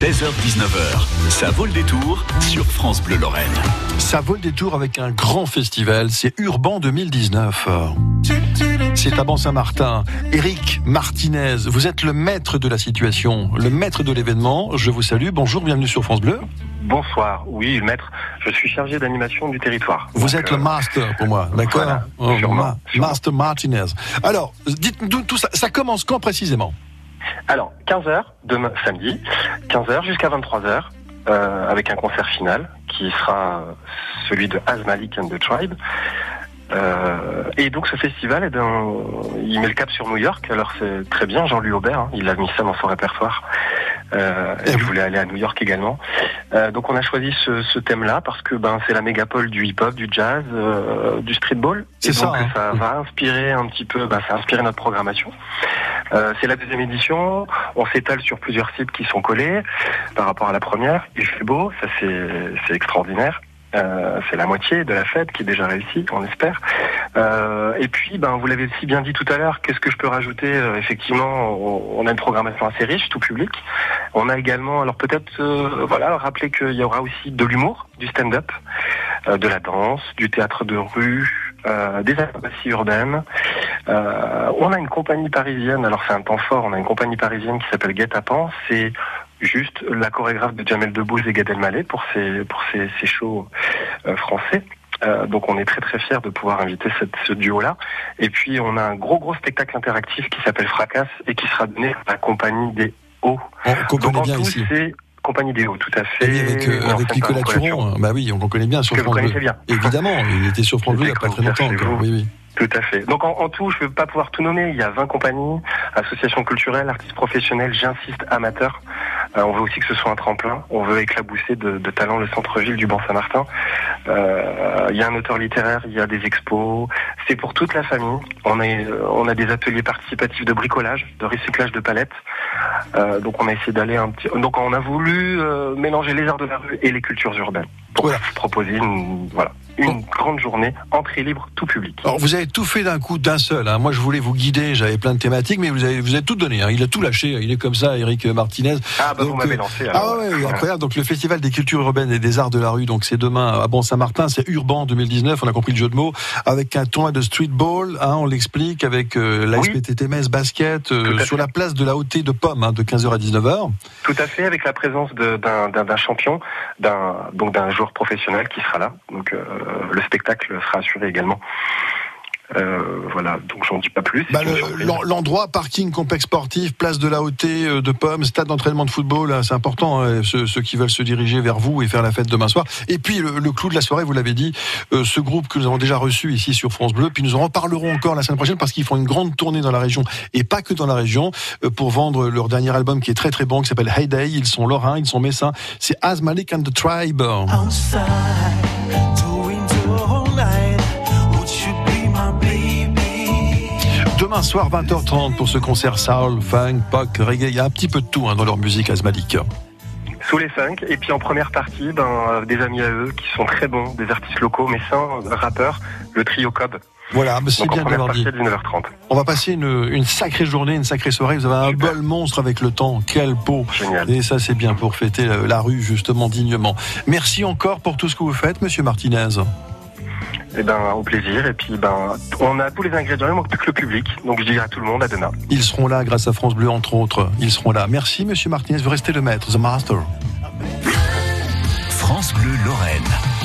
16h-19h, ça vaut le détour sur France Bleu Lorraine. Ça vaut le détour avec un grand festival, c'est Urban 2019. C'est à Ban-Saint-Martin. Eric Martinez, vous êtes le maître de la situation, le maître de l'événement. Je vous salue, bonjour, bienvenue sur France Bleu. Bonsoir, oui, maître, je suis chargé d'animation du territoire. Vous êtes le euh, master pour moi, d'accord voilà, Oh, Ma-. Master Martinez. Alors, dites-nous tout ça, ça commence quand précisément? Alors, 15h, demain samedi, 15h jusqu'à 23h, euh, avec un concert final qui sera celui de Azmalik and the Tribe. Euh, et donc ce festival, eh ben, il met le cap sur New York. Alors c'est très bien, Jean-Louis Aubert, hein, il a mis ça dans son répertoire. Euh, je voulais aller à New York également. Euh, donc on a choisi ce, ce thème-là parce que ben c'est la mégapole du hip-hop, du jazz, euh, du streetball. C'est ça, donc hein. ça va inspirer un petit peu, ben, ça a inspiré notre programmation. Euh, c'est la deuxième édition. On s'étale sur plusieurs cibles qui sont collés par rapport à la première. Il fait beau, ça c'est c'est extraordinaire. Euh, c'est la moitié de la fête qui est déjà réussie, on espère. Euh, et puis, ben, vous l'avez si bien dit tout à l'heure, qu'est-ce que je peux rajouter Euh, Effectivement, on, a une programmation assez riche, tout public. On a également, alors peut-être, euh, voilà, rappeler qu'il y aura aussi de l'humour, du stand-up, euh, de la danse, du théâtre de rue, euh, des acrobaties urbaines. Euh, on a une compagnie parisienne, alors c'est un temps fort, on a une compagnie parisienne qui s'appelle Guet c'est juste la chorégraphe de Jamel Debbouze et Gad Elmaleh pour ces, pour ces shows euh, français. Euh, donc on est très très fiers de pouvoir inviter cette, ce duo-là. Et puis on a un gros gros spectacle interactif qui s'appelle Fracas et qui sera donné à la compagnie des Hauts. On qu'on Donc connaît en bien tout, c'est compagnie des Hauts, tout à Et fait. oui, avec, euh, avec Nicolas Turon, bah oui, on connaît bien sur Que vous France Bleu. connaissez bien. Évidemment, il était sur France Bleu il n'y a pas très longtemps. Oui, oui. Tout à fait. Donc en, en tout, je ne vais pas pouvoir tout nommer. Il y a 20 compagnies, associations culturelles, artistes professionnels, j'insiste, amateurs. Euh, on veut aussi que ce soit un tremplin. On veut éclabousser de, de talent le centre-ville du Ban-Saint-Martin. Euh, il y a un auteur littéraire, il y a des expos. C'est pour toute la famille. On a, on a des ateliers participatifs de bricolage, de recyclage de palettes. Euh, donc on a essayé d'aller un petit. Donc on a voulu euh, mélanger les arts de la rue et les cultures urbaines pour Voilà. proposer une, voilà, une grande journée entrée libre, tout public. Alors vous avez tout fait d'un coup, d'un seul. hein. Moi je voulais vous guider, j'avais plein de thématiques, mais vous avez, vous avez tout donné. hein. Il a tout lâché, il est comme ça, Eric Martinez. Ah bah vous Donc, m'avez euh, lancé. Ah ouais, ouais. incroyable. Donc le Festival des cultures urbaines et des arts de la rue, donc c'est demain à Bon-Saint-Martin, c'est Urban 2019, on a compris le jeu de mots, avec un tournoi de streetball, hein, on l'explique, avec euh, la Oui. Basket, euh, sur fait. la place de la Hauté de Pomme, hein, de 15h à 19h. Tout à fait, avec la présence d'un champion, d'un donc d'un joueur professionnel qui sera là. Donc euh, le spectacle sera assuré également. Euh, voilà, donc j'en dis pas plus. Bah, le- L'endroit, parking, complexe sportif, place de la Hauté euh, de Pomme, stade d'entraînement de football, hein, c'est important, hein, ceux, ceux qui veulent se diriger vers vous et faire la fête demain soir. Et puis le, le clou de la soirée, vous l'avez dit, euh, ce groupe que nous avons déjà reçu ici sur France Bleu, puis nous en reparlerons encore la semaine prochaine parce qu'ils font une grande tournée dans la région et pas que dans la région euh, pour vendre leur dernier album qui est très très bon, qui s'appelle Hey Day. Ils sont lorrains, ils sont messins. C'est Az Malik and the Tribe. outside, Demain soir 20h30 pour ce concert soul, funk, pop, reggae. Il y a un petit peu de tout hein, dans leur musique Az Malik. Sous les funk, et puis en première partie, ben, euh, des amis à eux qui sont très bons, des artistes locaux, mais sans rappeurs, le trio Cobb. Voilà, c'est bien de l'avoir dit. à 19h30. On va passer une, une sacrée journée, une sacrée soirée. Vous avez un Super. bol monstre avec le temps. Quel beau. Génial. Et ça, c'est bien pour fêter la, la rue, justement, dignement. Merci encore pour tout ce que vous faites, monsieur Martinez. Et ben, au plaisir. Et puis, ben, on a tous les ingrédients, il manque plus que le public. Donc, je dis à tout le monde, à demain. Ils seront là grâce à France Bleu, entre autres. Ils seront là. Merci, monsieur Martinez. Vous restez le maître, The Master. France Bleu Lorraine.